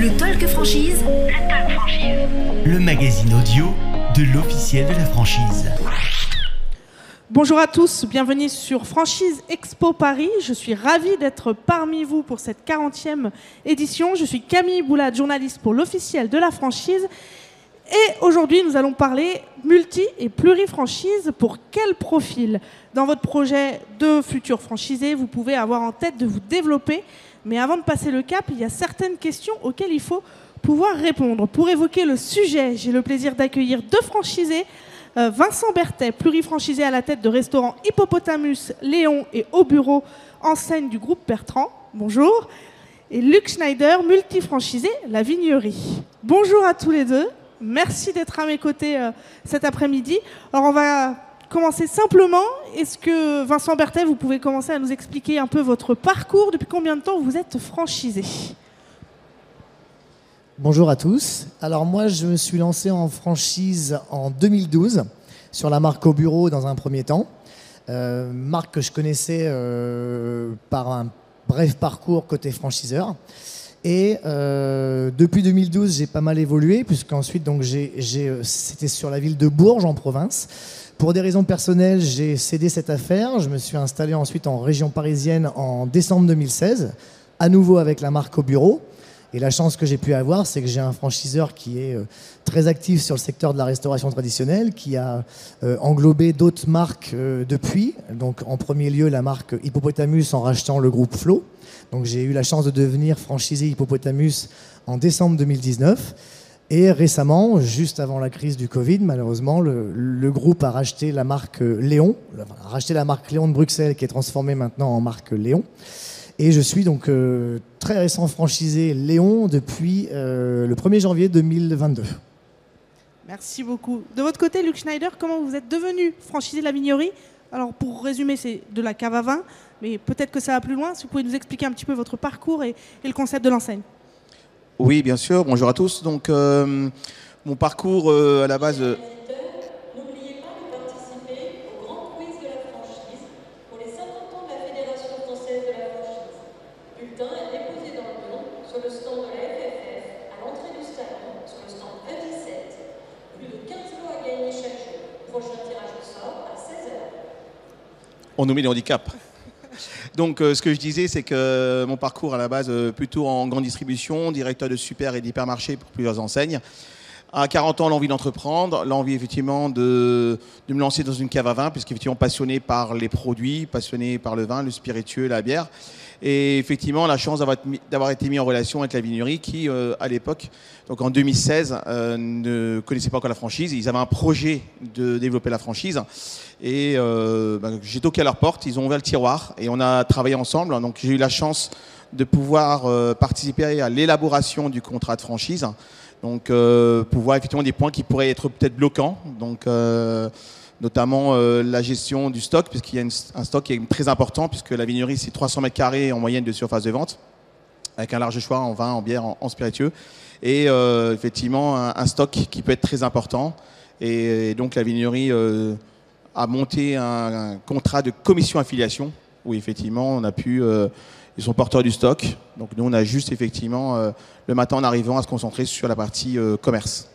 Le Talk Franchise. Le Talk Franchise. Le magazine audio de l'officiel de la franchise. Bonjour à tous, bienvenue sur Franchise Expo Paris. Je suis ravie d'être parmi vous pour cette 40e édition. Je suis Camille Boulade, journaliste pour l'officiel de la franchise. Et aujourd'hui, nous allons parler multi et plurifranchise. Pour quel profil? Dans votre projet de futur franchisé, vous pouvez avoir en tête de vous développer. Mais avant de passer le cap, il y a certaines questions auxquelles il faut pouvoir répondre. Pour évoquer le sujet, j'ai le plaisir d'accueillir deux franchisés euh, Vincent Berthet, plurifranchisé à la tête de restaurants Hippopotamus, Léon et Au Bureau, enseigne du groupe Bertrand. Bonjour. Et Luc Schneider, multifranchisé La Vignerie. Bonjour à tous les deux. Merci d'être à mes côtés euh, cet après-midi. Alors on va commencer simplement. Est-ce que Vincent Berthet, vous pouvez commencer à nous expliquer un peu votre parcours? Depuis combien de temps vous êtes franchisé? Bonjour à tous. Alors moi, je me suis lancé en franchise en 2012 sur la marque au bureau dans un premier temps. Euh, marque que je connaissais euh, par un bref parcours côté franchiseur. Et euh, depuis 2012, j'ai pas mal évolué, puisqu'ensuite, donc, j'ai, j'ai, c'était sur la ville de Bourges, en province. Pour des raisons personnelles, j'ai cédé cette affaire. Je me suis installé ensuite en région parisienne en décembre 2016, à nouveau avec la marque au bureau. Et la chance que j'ai pu avoir, c'est que j'ai un franchiseur qui est euh, très actif sur le secteur de la restauration traditionnelle, qui a euh, englobé d'autres marques euh, depuis. Donc en premier lieu la marque Hippopotamus en rachetant le groupe Flo. Donc j'ai eu la chance de devenir franchisé Hippopotamus en décembre 2019. Et récemment, juste avant la crise du Covid, malheureusement, le, groupe a racheté la marque Léon, a racheté la marque Léon de Bruxelles, qui est transformée maintenant en marque Léon. Et je suis donc euh, très récent franchisé Léon depuis euh, le 1er janvier 2022. Merci beaucoup. De votre côté, Luc Schneider, comment vous êtes devenu franchisé de la vignerie Alors, pour résumer, c'est de la cave à vin, mais peut-être que ça va plus loin. Si vous pouvez nous expliquer un petit peu votre parcours et, et le concept de l'enseigne. Oui, bien sûr. Bonjour à tous. Donc, euh, mon parcours euh, à la base. N'oubliez pas de participer au grand quiz de la franchise pour les 50 ans de la Fédération française de la franchise. Bulletin est déposé dans le don sur le stand de la FFF, à l'entrée du salon, sur le stand E17. Plus de 15 lots à gagner chaque jour. Prochain tirage au sort à 16h. on nous met les handicaps. Donc, euh, ce que je disais, c'est que mon parcours à la base, euh, plutôt en grande distribution, directeur de super et d'hypermarché pour plusieurs enseignes. À 40 ans, l'envie d'entreprendre, l'envie effectivement de, de me lancer dans une cave à vin, puisqu'effectivement passionné par les produits, passionné par le vin, le spiritueux, la bière. Et effectivement, la chance d'avoir été mis- en relation avec la vignerie qui, euh, à l'époque, donc en 2016, euh, ne connaissait pas encore la franchise. Ils avaient un projet de développer la franchise. Et euh, bah, j'ai toqué à leur porte, ils ont ouvert le tiroir et on a travaillé ensemble. Donc j'ai eu la chance de pouvoir participer à l'élaboration du contrat de franchise. Donc euh, pour voir effectivement des points qui pourraient être peut-être bloquants. Donc euh, notamment euh, la gestion du stock, puisqu'il y a un stock qui est très important, puisque la vignerie c'est 300 mètres carrés en moyenne de surface de vente, avec un large choix en vin, en bière, en, spiritueux, et effectivement un, stock qui peut être très important. Et, donc la vignerie a monté un, contrat de commission affiliation, où effectivement on a pu, ils sont porteurs du stock, donc nous on a juste effectivement euh, le matin en arrivant à se concentrer sur la partie euh, commerce.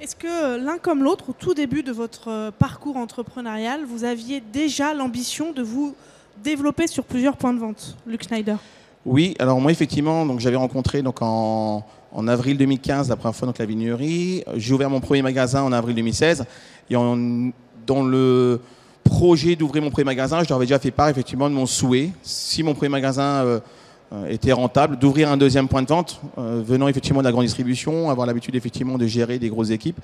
Est-ce que euh, l'un comme l'autre, au tout début de votre parcours entrepreneurial, vous aviez déjà l'ambition de vous développer sur plusieurs points de vente, Luc Schneider? Oui, alors moi effectivement, donc j'avais rencontré donc en, en avril 2015 la première fois donc la vignerie. J'ai ouvert mon premier magasin en avril 2016 et dans le projet d'ouvrir mon premier magasin, je leur avais déjà fait part effectivement de mon souhait, si mon premier magasin euh, euh, était rentable, d'ouvrir un deuxième point de vente, euh, venant effectivement de la grande distribution, avoir l'habitude effectivement de gérer des grosses équipes.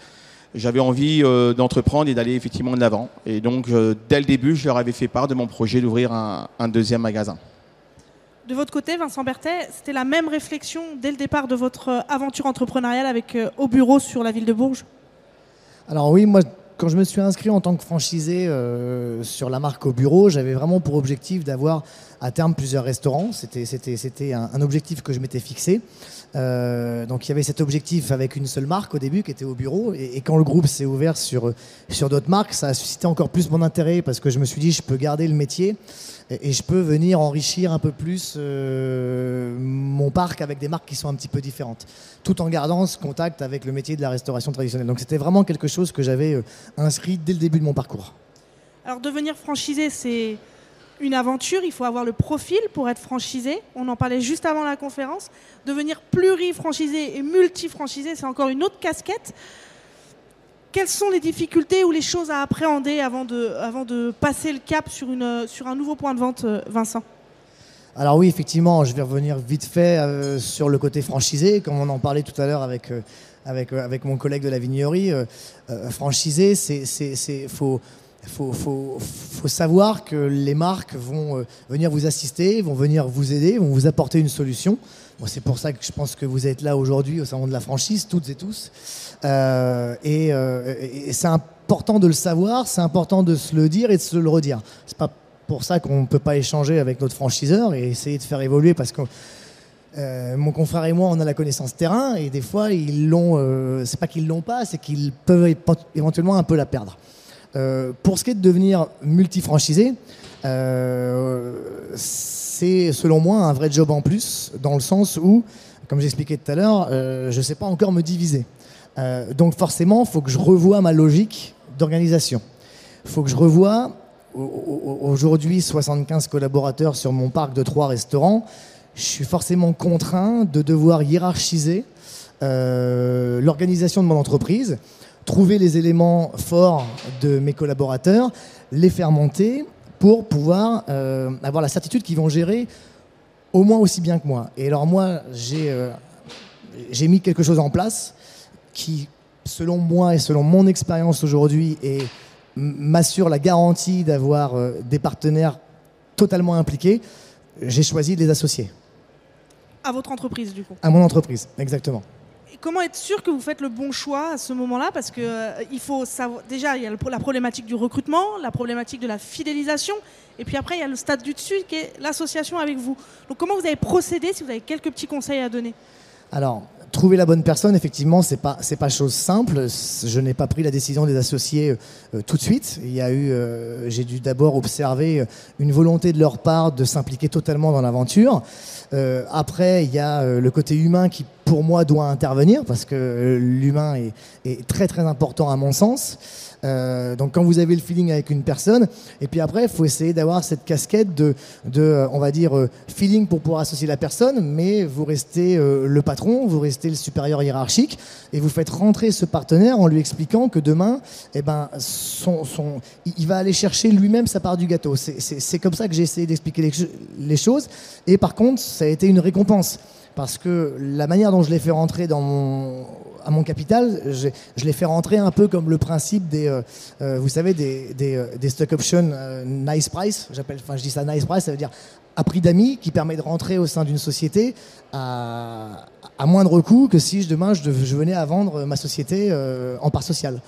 J'avais envie euh, d'entreprendre et d'aller effectivement de l'avant. Et donc, euh, dès le début, je leur avais fait part de mon projet d'ouvrir un- un deuxième magasin. De votre côté, Vincent Berthet, c'était la même réflexion dès le départ de votre aventure entrepreneuriale avec euh, Au Bureau sur la ville de Bourges? Alors oui, moi, quand je me suis inscrit en tant que franchisé euh, sur la marque au bureau, j'avais vraiment pour objectif d'avoir à terme plusieurs restaurants. C'était, un, objectif que je m'étais fixé. Euh, donc il y avait cet objectif avec une seule marque au début qui était au bureau. Et, et quand le groupe s'est ouvert sur, sur d'autres marques, ça a suscité encore plus mon intérêt parce que je me suis dit je peux garder le métier et, je peux venir enrichir un peu plus euh, mon parc avec des marques qui sont un petit peu différentes, tout en gardant ce contact avec le métier de la restauration traditionnelle. Donc c'était vraiment quelque chose que j'avais euh, inscrit dès le début de mon parcours. Alors devenir franchisé, c'est une aventure, il faut avoir le profil pour être franchisé. On en parlait juste avant la conférence. Devenir pluri-franchisé et multi-franchisé, c'est encore une autre casquette. Quelles sont les difficultés ou les choses à appréhender avant de, passer le cap sur, un nouveau point de vente, euh, Vincent? Alors oui, effectivement, je vais revenir vite fait euh, sur le côté franchisé, comme on en parlait tout à l'heure avec, euh, mon collègue de la vignerie. franchisé, c'est faut, savoir que les marques vont venir vous assister, vont venir vous aider, vont vous apporter une solution. C'est pour ça que je pense que vous êtes là aujourd'hui au salon de la franchise, toutes et tous. Euh, et euh, et- c'est important de le savoir, c'est important de se le dire et de se le redire. C'est pas pour ça qu'on ne peut pas échanger avec notre franchiseur et essayer de faire évoluer parce que euh, mon confrère et moi, on a la connaissance terrain et des fois, ils l'ont. c'est pas qu'ils l'ont pas, c'est qu'ils peuvent éventuellement un peu la perdre. Pour ce qui est de devenir multifranchisé, euh, c'est selon moi un vrai job en plus, dans le sens où, comme j'expliquais tout à l'heure, euh, je ne sais pas encore me diviser. Euh, donc forcément, il faut que je revoie ma logique d'organisation. Il faut que je revoie au- au- aujourd'hui 75 collaborateurs sur mon parc de trois restaurants. Je suis forcément contraint de devoir hiérarchiser euh, l'organisation de mon entreprise, trouver les éléments forts de mes collaborateurs, les faire monter pour pouvoir euh, avoir la certitude qu'ils vont gérer au moins aussi bien que moi. Et alors moi, j'ai euh, j'ai mis quelque chose en place qui, selon moi et selon mon expérience aujourd'hui, m- m'assure la garantie d'avoir euh, des partenaires totalement impliqués. J'ai choisi de les associer À votre entreprise, du coup. à mon entreprise, exactement. Comment être sûr que vous faites le bon choix à ce moment-là? Parce que euh, il faut savoir. Déjà, il y a la problématique du recrutement, la problématique de la fidélisation, et puis après, il y a le stade du dessus qui est l'association avec vous. Donc, comment vous avez procédé Si vous avez quelques petits conseils à donner? Alors, trouver la bonne personne, effectivement, c'est pas pas chose simple. Je n'ai pas pris la décision des associés euh, tout de suite. Il y a eu, euh, j'ai dû d'abord observer euh, une volonté de leur part de s'impliquer totalement dans l'aventure. Euh, après, il y a euh, le côté humain qui, pour moi, doit intervenir parce que l'humain est, très très important à mon sens. Euh, donc quand vous avez le feeling avec une personne, et puis après, il faut essayer d'avoir cette casquette de, euh, on va dire, euh, feeling pour pouvoir associer la personne, mais vous restez le patron, vous restez le supérieur hiérarchique, et vous faites rentrer ce partenaire en lui expliquant que demain, eh ben, son, il va aller chercher lui-même sa part du gâteau. C'est- comme ça que j'ai essayé d'expliquer les choses, et par contre, ça a été une récompense. Parce que la manière dont je l'ai fait rentrer dans mon, à mon capital, je l'ai fait rentrer un peu comme le principe des, euh, euh, vous savez, des, des, euh, des stock options nice price. J'appelle, enfin, je dis ça nice price, ça veut dire à prix d'amis, qui permet de rentrer au sein d'une société à, à moindre coût que si demain je, je venais à vendre ma société en part sociale.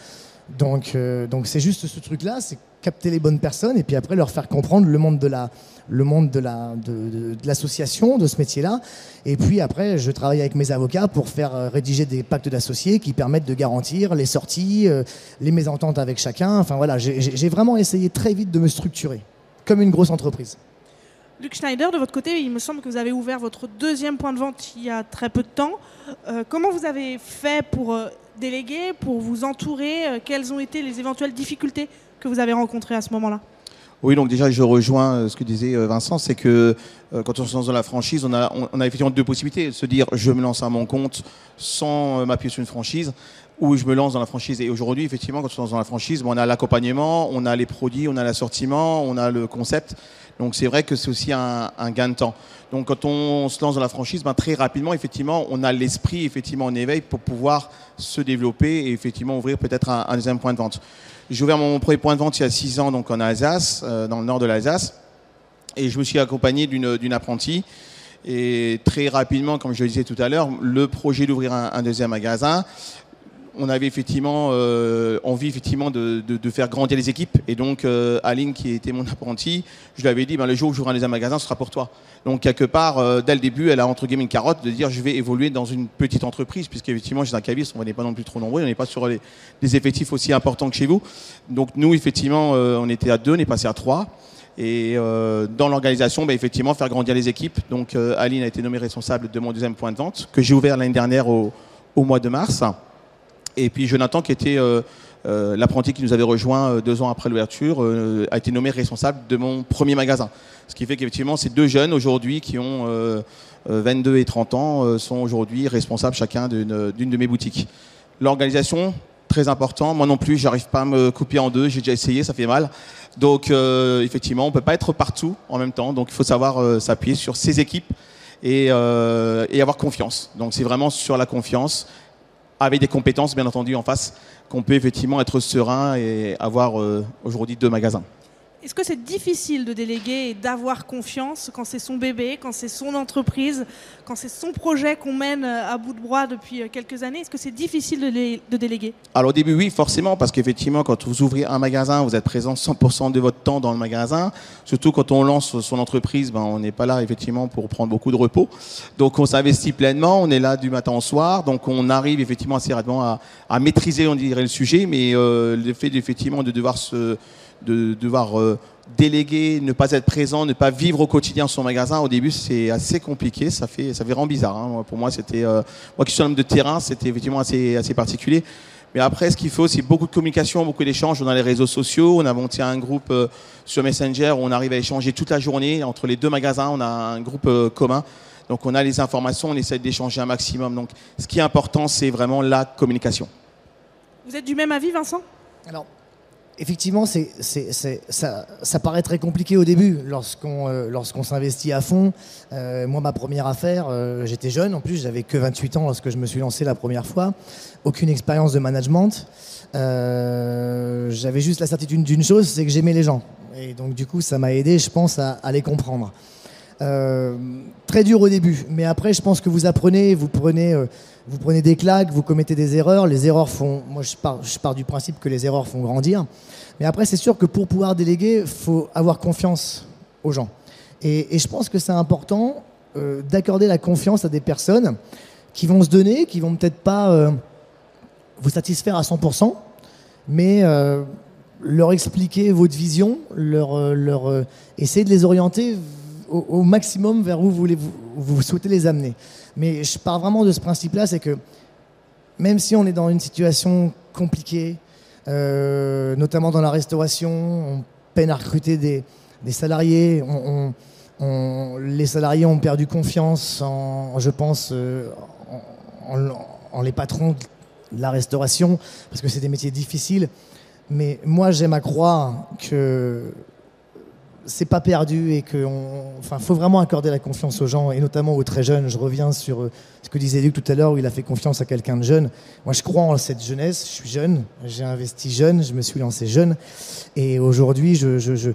Donc, euh, donc c'est juste ce truc-là, c'est capter les bonnes personnes et puis après leur faire comprendre le monde de la, le monde de la, de, l'association, de ce métier-là. Et puis après, je travaille avec mes avocats pour faire euh, rédiger des pactes d'associés qui permettent de garantir les sorties, euh, les mésententes avec chacun. Enfin voilà, j'ai vraiment essayé très vite de me structurer comme une grosse entreprise. Luc Schneider, de votre côté, il me semble que vous avez ouvert votre deuxième point de vente il y a très peu de temps. Euh, comment vous avez fait pour euh, déléguer, pour vous entourer? Euh, Quelles ont été les éventuelles difficultés que vous avez rencontrées à ce moment-là? Oui, donc déjà, je rejoins ce que disait Vincent, c'est que quand on se lance dans la franchise, on a, effectivement deux possibilités. Se dire, je me lance à mon compte sans m'appuyer sur une franchise, ou je me lance dans la franchise. Et aujourd'hui, effectivement, quand on se lance dans la franchise, bon, on a l'accompagnement, on a les produits, on a l'assortiment, on a le concept. Donc c'est vrai que c'est aussi un, gain de temps. Donc quand on se lance dans la franchise, ben, très rapidement, effectivement, on a l'esprit effectivement en éveil pour pouvoir se développer et effectivement ouvrir peut-être un, deuxième point de vente. J'ai ouvert mon premier point de vente il y a six ans, donc en Alsace, euh, dans le nord de l'Alsace, et je me suis accompagné d'une apprentie. Et très rapidement, comme je le disais tout à l'heure, le projet d'ouvrir un deuxième magasin, on avait effectivement euh, envie effectivement de, faire grandir les équipes. Et donc, euh, Aline, qui était mon apprenti, je lui avais dit, ben, le jour où j'aurai un deuxième magasin, ce sera pour toi. Donc, quelque part, euh, dès le début, elle a entre guillemets une carotte de dire, je vais évoluer dans une petite entreprise, puisqu'effectivement, chez un caviste, on n'est pas non plus trop nombreux, on n'est pas sur les, des effectifs aussi importants que chez vous. Donc, nous, effectivement, on était à deux, on est passé à trois. Et dans l'organisation, ben, effectivement, faire grandir les équipes. Donc, Aline a été nommée responsable de mon deuxième point de vente, que j'ai ouvert l'année dernière au mois de mars. Et puis Jonathan, qui était euh, euh, l'apprenti qui nous avait rejoint euh, deux ans après l'ouverture, a été nommé responsable de mon premier magasin. Ce qui fait qu'effectivement, ces deux jeunes aujourd'hui qui ont euh, euh, 22 et 30 ans sont aujourd'hui responsables chacun d'une de mes boutiques. L'organisation, très important. Moi non plus, j'arrive pas à me couper en deux. J'ai déjà essayé, ça fait mal. Donc effectivement, on peut pas être partout en même temps. Donc il faut savoir s'appuyer sur ses équipes et, et avoir confiance. Donc c'est vraiment sur la confiance avec des compétences bien entendu en face, qu'on peut effectivement être serein et avoir euh, aujourd'hui deux magasins. Est-ce que c'est difficile de déléguer et d'avoir confiance quand c'est son bébé, quand c'est son entreprise, quand c'est son projet qu'on mène euh, à bout de bras depuis euh, quelques années? Est-ce que c'est difficile de, lé- de déléguer? Alors au début oui forcément parce qu'effectivement quand vous ouvrez un magasin vous êtes présent 100% de votre temps dans le magasin. Surtout quand on lance son entreprise ben, on n'est pas là effectivement pour prendre beaucoup de repos. Donc on s'investit pleinement on est là du matin au soir. Donc on arrive effectivement assez rapidement à, maîtriser on dirait le sujet. Mais euh, le fait effectivement de devoir se de devoir euh, déléguer, ne pas être présent, ne pas vivre au quotidien son magasin, au début c'est assez compliqué, ça fait ça fait vraiment bizarre. hein. Pour moi c'était euh, moi qui suis un homme de terrain, c'était effectivement assez assez particulier. Mais après, ce qu'il faut, c'est beaucoup de communication, beaucoup d'échanges dans les réseaux sociaux. On a monté un groupe euh, sur Messenger où on arrive à échanger toute la journée entre les deux magasins. On a un groupe euh, commun. Donc on a les informations, on essaie d'échanger un maximum. Donc ce qui est important, c'est vraiment la communication. Vous êtes du même avis, Vincent? Alors, effectivement, ça, paraît très compliqué au début lorsqu'on, euh, lorsqu'on s'investit à fond. Euh, moi, ma première affaire, euh, j'étais jeune, en plus, j'avais que 28 ans lorsque je me suis lancé la première fois. Aucune expérience de management. J'avais juste la certitude d'une chose, c'est que j'aimais les gens. Et donc, du coup, ça m'a aidé, je pense, à, à les comprendre. Euh, très dur au début, mais après, je pense que vous apprenez, vous prenez, euh, vous prenez des claques, vous commettez des erreurs. Les erreurs font, moi, je pars, du principe que les erreurs font grandir. Mais après, c'est sûr que pour pouvoir déléguer, faut avoir confiance aux gens. Et, je pense que c'est important euh, d'accorder la confiance à des personnes qui vont se donner, qui vont peut-être pas vous satisfaire à 100%, mais leur expliquer votre vision, leur, essayer de les orienter au, maximum vers où vous, voulez, vous, vous souhaitez les amener. Mais je pars vraiment de ce principe-là, c'est que même si on est dans une situation compliquée, euh, notamment dans la restauration, on peine à recruter des, des salariés, on, les salariés ont perdu confiance en, je pense, euh, en les patrons de la restauration, parce que c'est des métiers difficiles. Mais moi, j'aime à croire que c'est pas perdu et que, on- enfin, faut vraiment accorder la confiance aux gens et notamment aux très jeunes. Je reviens sur euh, ce que disait Luc tout à l'heure où il a fait confiance à quelqu'un de jeune. Moi, je crois en cette jeunesse. Je suis jeune, j'ai investi jeune, je me suis lancé jeune et aujourd'hui, je, je, je,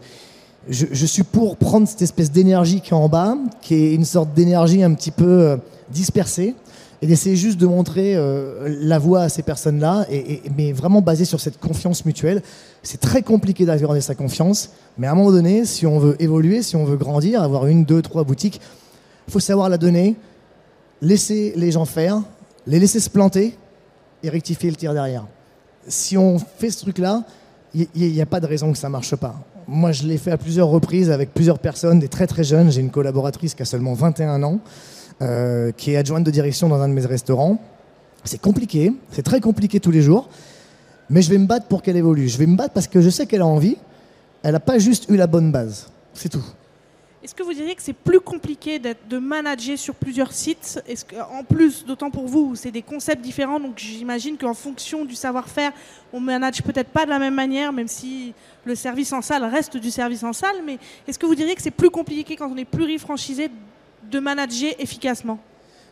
je, suis pour prendre cette espèce d'énergie qui est en bas, qui est une sorte d'énergie un petit peu euh, dispersée et d'essayer juste de montrer euh, la voie à ces personnes-là, mais vraiment basé sur cette confiance mutuelle. C'est très compliqué d'accorder sa confiance, mais à un moment donné, si on veut évoluer, si on veut grandir, avoir une, deux, trois boutiques, il faut savoir la donner, laisser les gens faire, les laisser se planter et rectifier le tir derrière. Si on fait ce truc-là, il n'y a pas de raison que ça marche pas. Moi, je l'ai fait à plusieurs reprises avec plusieurs personnes, des très très jeunes. J'ai une collaboratrice qui a seulement 21 ans, euh, qui est adjointe de direction dans un de mes restaurants. C'est compliqué, c'est très compliqué tous les jours, mais je vais me battre pour qu'elle évolue. Je vais me battre parce que je sais qu'elle a envie. Elle n'a pas juste eu la bonne base. C'est tout. Est-ce que vous diriez que c'est plus compliqué de manager sur plusieurs sites? En plus, d'autant pour vous, c'est des concepts différents, donc j'imagine qu'en fonction du savoir-faire, on manage peut-être pas de la même manière, même si le service en salle reste du service en salle. Mais est-ce que vous diriez que c'est plus compliqué quand on est plurifranchisé de manager efficacement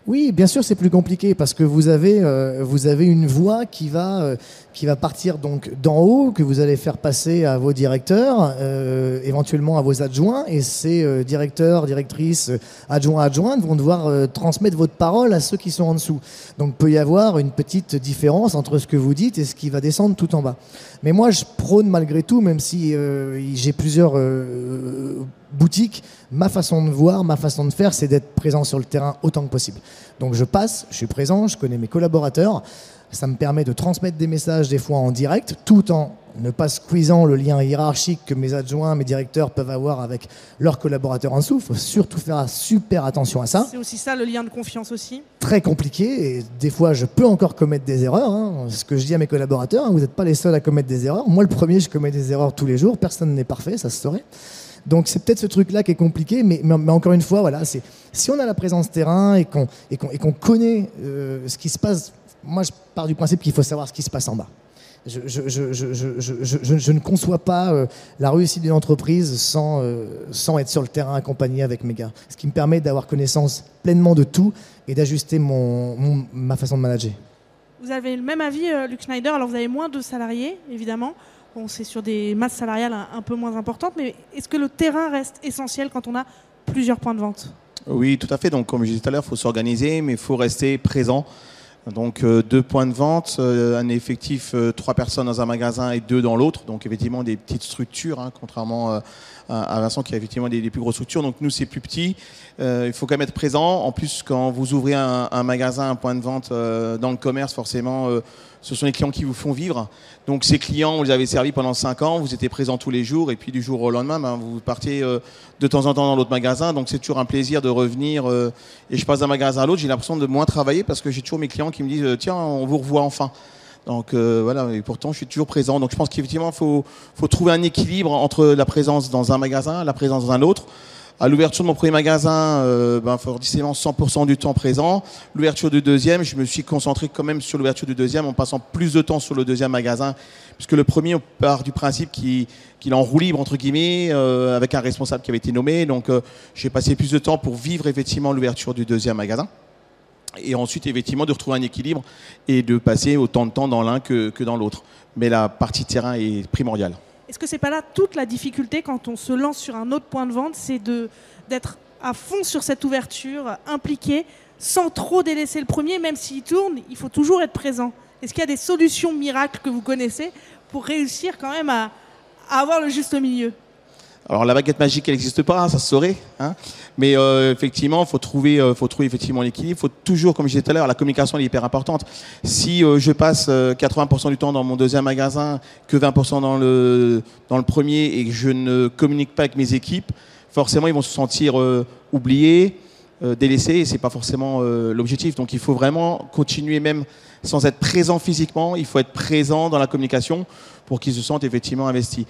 Oui, bien sûr, c'est plus compliqué parce que vous avez, euh, vous avez une voix qui va, euh, qui va partir donc d'en haut, que vous allez faire passer à vos directeurs, euh, éventuellement à vos adjoints, et ces directeurs, directrices, adjoints, adjointes vont devoir transmettre votre parole à ceux qui sont en dessous. Donc, peut y avoir une petite différence entre ce que vous dites et ce qui va descendre tout en bas. Mais moi, je prône malgré tout, même si j'ai plusieurs boutiques, ma façon de voir, ma façon de faire, c'est d'être présent sur le terrain autant que possible. Donc je passe, je suis présent, je connais mes collaborateurs. Ça me permet de transmettre des messages des fois en direct, tout en ne pas squeezant le lien hiérarchique que mes adjoints, mes directeurs peuvent avoir avec leurs collaborateurs en dessous. Il faut surtout faire super attention à ça C'est aussi ça le lien de confiance aussi? très compliqué et des fois je peux encore commettre des erreurs. hein. Ce que je dis à mes collaborateurs, hein, vous n'êtes pas les seuls à commettre des erreurs. Moi le premier, je commets des erreurs tous les jours. Personne n'est parfait, ça se saurait. Donc c'est peut-être ce truc-là qui est compliqué, mais, encore une fois, voilà, c'est si on a la présence terrain et qu'on et qu'on connaît euh, ce qui se passe. Moi, je pars du principe qu'il faut savoir ce qui se passe en bas. Je, ne conçois pas euh, la réussite d'une entreprise sans, euh, sans être sur le terrain accompagné avec mes gars. Ce qui me permet d'avoir connaissance pleinement de tout et d'ajuster ma façon de manager. Vous avez le même avis, Luc Schneider? Alors, vous avez moins de salariés, évidemment. Bon, c'est sur des masses salariales un, peu moins importantes, mais est-ce que le terrain reste essentiel quand on a plusieurs points de vente? Oui, tout à fait. Donc, comme je disais tout à l'heure, il faut s'organiser, mais il faut rester présent. Donc, euh, deux points de vente, euh, un effectif, euh, trois personnes dans un magasin et deux dans l'autre. Donc, effectivement, des petites structures, hein, contrairement à Vincent qui a effectivement des, plus grosses structures. Donc, nous, c'est plus petit. Euh, il faut quand même être présent. En plus, quand vous ouvrez un, magasin, un point de vente euh, dans le commerce, forcément, euh, ce sont les clients qui vous font vivre. Donc, ces clients, vous les avez servis pendant cinq ans, vous étiez présent tous les jours, et puis du jour au lendemain, ben, vous partiez de temps en temps dans l'autre magasin. Donc, c'est toujours un plaisir de revenir. et je passe d'un magasin à l'autre, j'ai l'impression de moins travailler parce que j'ai toujours mes clients qui me disent Tiens, on vous revoit enfin. Donc euh, voilà, et pourtant je suis toujours présent. Donc je pense qu'effectivement, il faut, faut trouver un équilibre entre la présence dans un magasin, la présence dans un autre. À l'ouverture de mon premier magasin, euh, ben, forcément 100% du temps présent. L'ouverture du deuxième, je me suis concentré quand même sur l'ouverture du deuxième en passant plus de temps sur le deuxième magasin. Puisque le premier, on part du principe qu'il qu'il est en roue libre, entre guillemets, euh, avec un responsable qui avait été nommé. Donc euh, j'ai passé plus de temps pour vivre effectivement l'ouverture du deuxième magasin. Et ensuite, effectivement, de retrouver un équilibre et de passer autant de temps dans l'un que, dans l'autre. Mais la partie terrain est primordiale. Est-ce que c'est pas là toute la difficulté quand on se lance sur un autre point de vente, c'est d'être à fond sur cette ouverture, impliqué, sans trop délaisser le premier, même s'il tourne, il faut toujours être présent. Est-ce qu'il y a des solutions miracles que vous connaissez pour réussir quand même à avoir le juste milieu? Alors la baguette magique, elle n'existe pas, hein, ça se saurait. hein. Mais euh, effectivement, faut trouver, euh, faut trouver effectivement l'équilibre. Faut toujours, comme je disais tout à l'heure, la communication est hyper importante. Si euh, je passe euh, 80% du temps dans mon deuxième magasin, que 20% dans le dans le premier, et que je ne communique pas avec mes équipes, forcément ils vont se sentir euh, oubliés, euh, délaissés, et c'est pas forcément euh, l'objectif. Donc il faut vraiment continuer même sans être présent physiquement. Il faut être présent dans la communication pour qu'ils se sentent effectivement investis.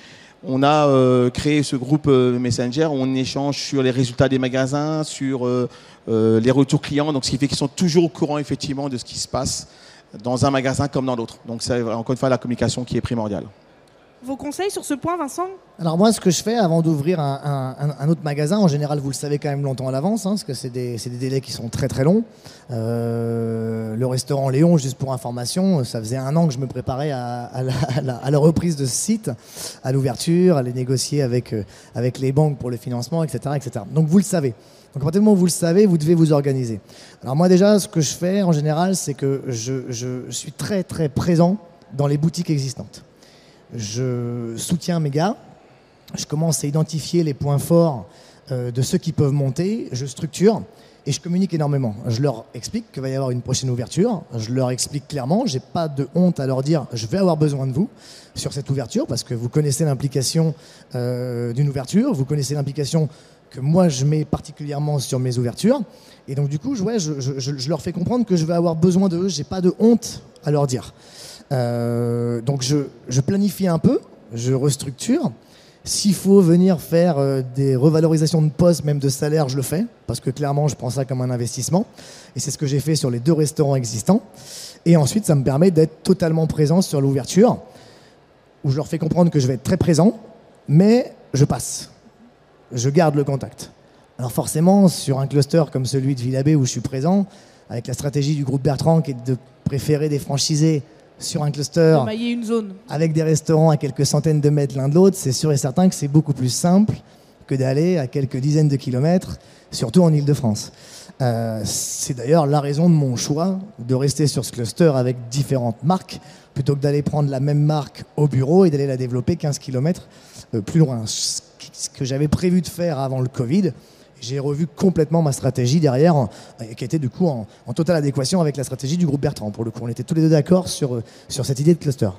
On a euh, créé ce groupe euh, Messenger on échange sur les résultats des magasins, sur euh, euh, les retours clients, donc ce qui fait qu'ils sont toujours au courant effectivement de ce qui se passe dans un magasin comme dans l'autre. Donc c'est encore une fois la communication qui est primordiale. Vos conseils sur ce point, Vincent? Alors moi, ce que je fais avant d'ouvrir un, autre magasin, en général, vous le savez quand même longtemps à l'avance, hein, parce que c'est des, délais qui sont très très longs. Euh, le restaurant Léon, juste pour information, ça faisait un an que je me préparais à, la, reprise de ce site, à l'ouverture, à les négocier avec, euh, avec les banques pour le financement, etc., etc. Donc vous le savez. Donc à partir du moment où vous le savez, vous devez vous organiser. Alors moi déjà, ce que je fais en général, c'est que je suis très très présent dans les boutiques existantes je soutiens mes gars, je commence à identifier les points forts euh, de ceux qui peuvent monter, je structure et je communique énormément. Je leur explique qu'il va y avoir une prochaine ouverture, je leur explique clairement, j'ai pas de honte à leur dire je vais avoir besoin de vous sur cette ouverture parce que vous connaissez l'implication euh, d'une ouverture, vous connaissez l'implication que moi je mets particulièrement sur mes ouvertures. Et donc du coup je, leur fais comprendre que je vais avoir besoin d'eux, j'ai pas de honte à leur dire. Euh, donc je, planifie un peu, je restructure. S'il faut venir faire euh, des revalorisations de poste, même de salaire, je le fais, parce que clairement, je prends ça comme un investissement. Et c'est ce que j'ai fait sur les deux restaurants existants. Et ensuite, ça me permet d'être totalement présent sur l'ouverture, où je leur fais comprendre que je vais être très présent, mais je passe. Je garde le contact. Alors forcément, sur un cluster comme celui de Villabé où je suis présent, avec la stratégie du groupe Bertrand qui est de préférer des franchisés sur un cluster une zone. avec des restaurants à quelques centaines de mètres l'un de l'autre, c'est sûr et certain que c'est beaucoup plus simple que d'aller à quelques dizaines de kilomètres, surtout en Ile-de-France. Euh, c'est d'ailleurs la raison de mon choix de rester sur ce cluster avec différentes marques plutôt que d'aller prendre la même marque au bureau et d'aller la développer 15 km plus loin. Ce que j'avais prévu de faire avant le Covid, j'ai revu complètement ma stratégie derrière, et qui était du coup en, totale adéquation avec la stratégie du groupe Bertrand. Pour le coup, on était tous les deux d'accord sur, euh, sur cette idée de cluster.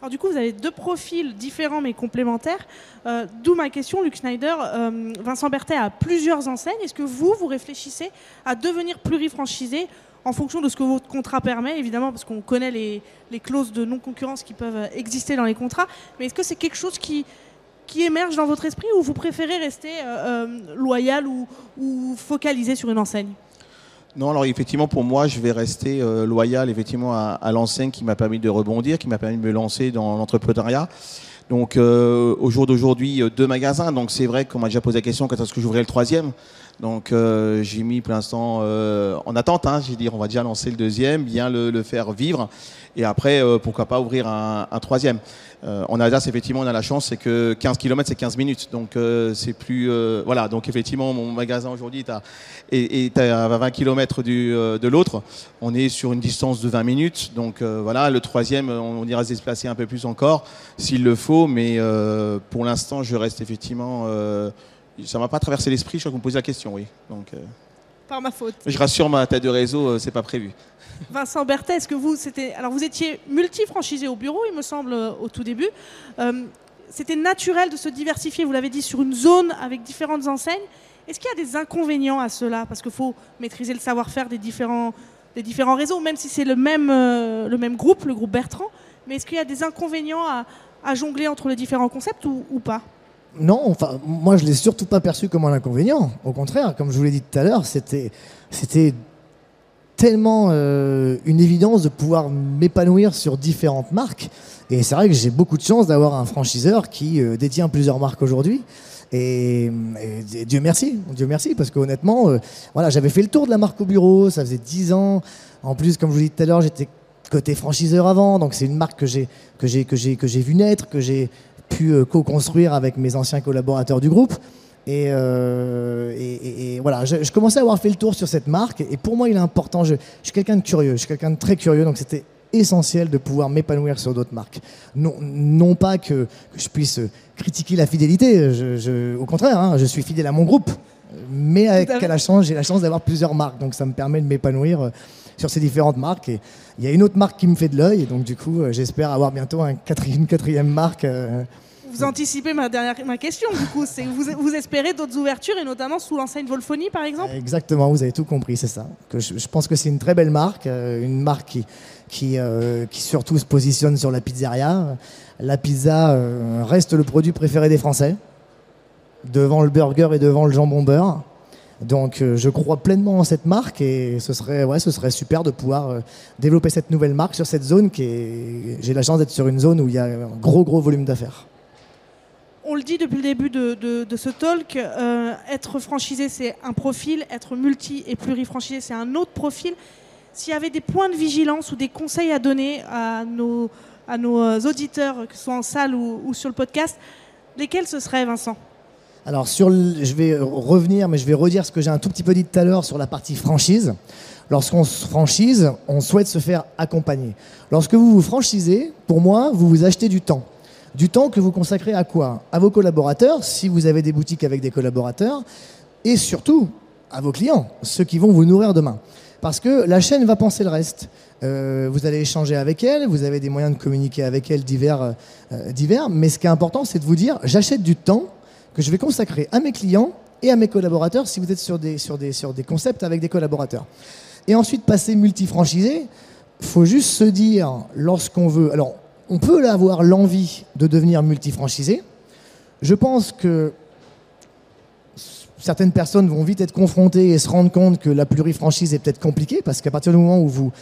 Alors du coup, vous avez deux profils différents mais complémentaires. Euh, D'où ma question, Luc Schneider. Euh, Vincent Berthet a plusieurs enseignes. Est-ce que vous, vous réfléchissez à devenir plurifranchisé en fonction de ce que votre contrat permet, évidemment, parce qu'on connaît les, les clauses de non-concurrence qui peuvent euh, exister dans les contrats. Mais est-ce que c'est quelque chose qui, qui émerge dans votre esprit ou vous préférez rester euh, euh, loyal ou, focalisé sur une enseigne? Non, alors effectivement, pour moi, je vais rester euh, loyal effectivement à, l'enseigne qui m'a permis de rebondir, qui m'a permis de me lancer dans l'entrepreneuriat. Donc, au jour d'aujourd'hui, deux magasins. Donc, c'est vrai qu'on m'a déjà posé la question quand est-ce que j'ouvrirai le troisième? Donc, euh, j'ai mis pour l'instant euh, en attente. Hein, j'ai dit, on va déjà lancer le deuxième, bien le, faire vivre, et après, euh, pourquoi pas ouvrir un, un troisième. En Alsace, effectivement, on a la chance, c'est que 15 km, c'est 15 minutes. Donc, c'est plus. voilà, donc effectivement, mon magasin aujourd'hui est à, est, à 20 km de l'autre. On est sur une distance de 20 minutes. Donc, voilà, le troisième, on, on ira se déplacer un peu plus encore s'il le faut. Mais pour l'instant, je reste effectivement. Ça m'a pas traversé l'esprit, je crois que vous me posez la question, oui. Donc, euh, Par ma faute. je rassure ma tête de réseau, euh, c'est pas prévu. Vincent Berthet, est-ce que vous, c'était, alors vous étiez multi-franchisé au bureau, il me semble, euh, au tout début. Euh, c'était naturel de se diversifier, vous l'avez dit, sur une zone avec différentes enseignes. Est-ce qu'il y a des inconvénients à cela? Parce qu'il faut maîtriser le savoir-faire des différents, des différents réseaux, même si c'est le même, euh, le même groupe, le groupe Bertrand. Mais est-ce qu'il y a des inconvénients à, à jongler entre les différents concepts ou, ou pas? Non, enfin, moi je l'ai surtout pas perçu comme un inconvénient. Au contraire, comme je vous l'ai dit tout à l'heure, c'était, tellement euh, une évidence de pouvoir m'épanouir sur différentes marques. Et c'est vrai que j'ai beaucoup de chance d'avoir un franchiseur qui euh, détient plusieurs marques aujourd'hui. Et, Dieu merci, Dieu merci, parce qu'honnêtement, euh, voilà, j'avais fait le tour de la marque au bureau, ça faisait 10 ans. En plus, comme je vous l'ai dit tout à l'heure, j'étais côté franchiseur avant, donc c'est une marque que j'ai que j'ai que j'ai que j'ai vu naître, que j'ai pu euh, co-construire avec mes anciens collaborateurs du groupe. Et, euh, et- et- et voilà, je, je commençais à avoir fait le tour sur cette marque. Et pour moi, il est important. Je, je suis quelqu'un de curieux, je suis quelqu'un de très curieux, donc c'était essentiel de pouvoir m'épanouir sur d'autres marques. Non, non pas que, que je puisse critiquer la fidélité, je- au contraire, hein, je suis fidèle à mon groupe. Mais avec à la chance, j'ai la chance d'avoir plusieurs marques, donc ça me permet de m'épanouir euh, sur ces différentes marques. Et il y a une autre marque qui me fait de l'œil, et donc du coup, euh, j'espère avoir bientôt un quatri- une quatrième marque. euh, Vous anticipez ma, dernière, ma question, du coup. C'est, vous, vous espérez d'autres ouvertures, et notamment sous l'enseigne Volphonie, par exemple? Exactement, vous avez tout compris, c'est ça. Que je, je pense que c'est une très belle marque, euh, une marque qui, qui, euh, qui surtout se positionne sur la pizzeria. La pizza euh, reste le produit préféré des Français, devant le burger et devant le jambon beurre. Donc euh, je crois pleinement en cette marque et ce serait, ouais, ce serait super de pouvoir euh, développer cette nouvelle marque sur cette zone qui est... J'ai la chance d'être sur une zone où il y a un gros gros volume d'affaires. On le dit depuis le début de, ce talk, euh, être franchisé, c'est un profil, être multi et plurifranchisé, c'est un autre profil. S'il y avait des points de vigilance ou des conseils à donner à nos, à nos auditeurs, que ce soit en salle ou, sur le podcast, lesquels ce seraient, Vincent? Alors, sur le- je vais revenir, mais je vais redire ce que j'ai un tout petit peu dit tout à l'heure sur la partie franchise. Lorsqu'on se franchise, on souhaite se faire accompagner. Lorsque vous vous franchisez, pour moi, vous vous achetez du temps. Du temps que vous consacrez à quoi? À vos collaborateurs, si vous avez des boutiques avec des collaborateurs, et surtout à vos clients, ceux qui vont vous nourrir demain. Parce que la chaîne va penser le reste. Euh, vous allez échanger avec elle, vous avez des moyens de communiquer avec elle divers, euh, divers mais ce qui est important, c'est de vous dire, j'achète du temps que je vais consacrer à mes clients et à mes collaborateurs si vous êtes sur des, sur des, sur des concepts avec des collaborateurs. Et ensuite, passer multifranchisé, faut juste se dire, lorsqu'on veut... Alors, on peut avoir l'envie de devenir multifranchisé. Je pense que certaines personnes vont vite être confrontées et se rendre compte que la plurifranchise est peut-être compliquée parce qu'à partir du moment où vous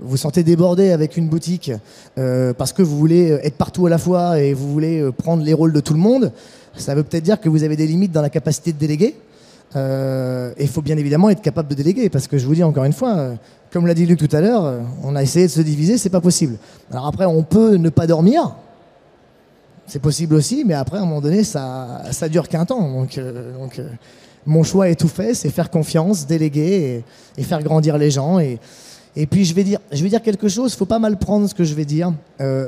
vous sentez débordé avec une boutique euh, parce que vous voulez être partout à la fois et vous voulez euh, prendre les rôles de tout le monde, ça veut peut-être dire que vous avez des limites dans la capacité de déléguer. Euh, et il faut bien évidemment être capable de déléguer, parce que je vous dis encore une fois, euh, comme l'a dit Luc tout à l'heure, euh, on a essayé de se diviser, c'est pas possible. Alors après, on peut ne pas dormir, c'est possible aussi, mais après, à un moment donné, ça, ça dure qu'un temps. Donc, donc mon choix est tout fait, c'est faire confiance, déléguer et, et faire grandir les gens. Et, et puis je vais dire, je vais dire quelque chose, faut pas mal prendre ce que je vais dire,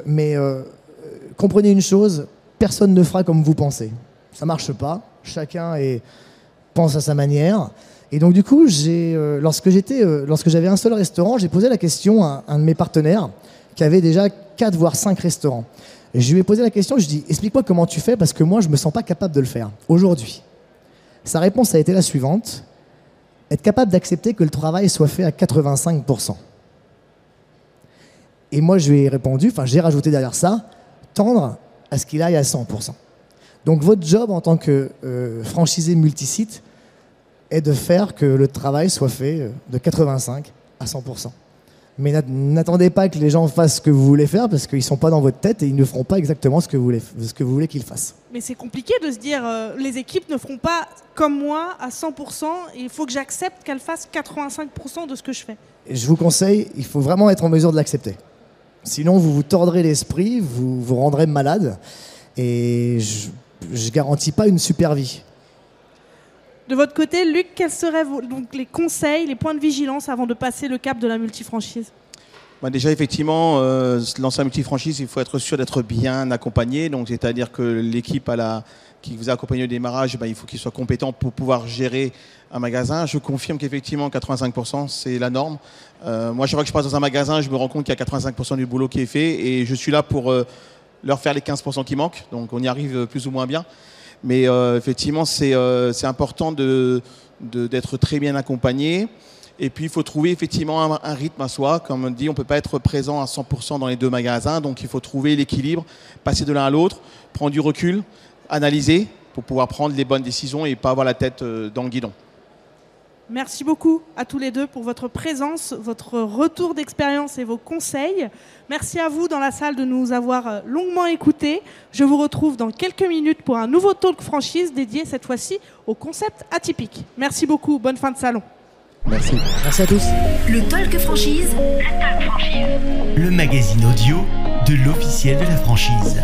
mais comprenez une chose, personne ne fera comme vous pensez. Ça marche pas, chacun est, pense à sa manière. Et donc du coup, euh, lorsque j'étais, euh, lorsque j'avais un seul restaurant, j'ai posé la question à un de mes partenaires qui avait déjà 4 voire 5 restaurants. Je lui ai posé la question, je lui ai dit, explique-moi comment tu fais parce que moi, je me sens pas capable de le faire aujourd'hui. Sa réponse a été la suivante être capable d'accepter que le travail soit fait à 85%. Et moi, je lui ai répondu, enfin, j'ai rajouté derrière ça, tendre à ce qu'il aille à 100%. Donc, votre job en tant que euh, franchisé multisite est de faire que le travail soit fait euh, de 85 à 100%. Mais n'at- n'attendez pas que les gens fassent ce que vous voulez faire parce qu'ils ne sont pas dans votre tête et ils ne feront pas exactement ce que vous voulez, ce que vous voulez qu'ils fassent. Mais c'est compliqué de se dire, euh, les équipes ne feront pas comme moi à 100%, et il faut que j'accepte qu'elles fassent 85% de ce que je fais. Et je vous conseille, il faut vraiment être en mesure de l'accepter. Sinon, vous vous tordrez l'esprit, vous vous rendrez malade et je ne garantis pas une super vie. De votre côté, Luc, quels seraient vos- donc les conseils, les points de vigilance avant de passer le cap de la multifranchise? Bah, déjà, effectivement, euh, lancer un multifranchise, il faut être sûr d'être bien accompagné. Donc, c'est-à-dire que l'équipe à la, qui vous a accompagné au démarrage, bah, il faut qu'il soit compétent pour pouvoir gérer un magasin. Je confirme qu'effectivement, 85%, c'est la norme. Euh, moi, chaque fois que je passe dans un magasin, je me rends compte qu'il y a 85% du boulot qui est fait et je suis là pour euh, leur faire les 15% qui manquent. Donc, on y arrive euh, plus ou moins bien. Mais effectivement, c'est important d'être très bien accompagné. Et puis, il faut trouver effectivement un, un rythme à soi. Comme on dit, on ne peut pas être présent à 100% dans les deux magasins. Donc, il faut trouver l'équilibre, passer de l'un à l'autre, prendre du recul, analyser pour pouvoir prendre les bonnes décisions et pas avoir la tête euh, dans le guidon. Merci beaucoup à tous les deux pour votre présence, votre retour d'expérience et vos conseils. Merci à vous dans la salle de nous avoir euh, longuement écoutés. Je vous retrouve dans quelques minutes pour un nouveau talk franchise dédié cette fois-ci au concept atypique. Merci beaucoup, bonne fin de salon. Merci. Merci à tous. Le Talk Franchise. Le Talk Franchise. Le magazine audio de l'officiel de la franchise.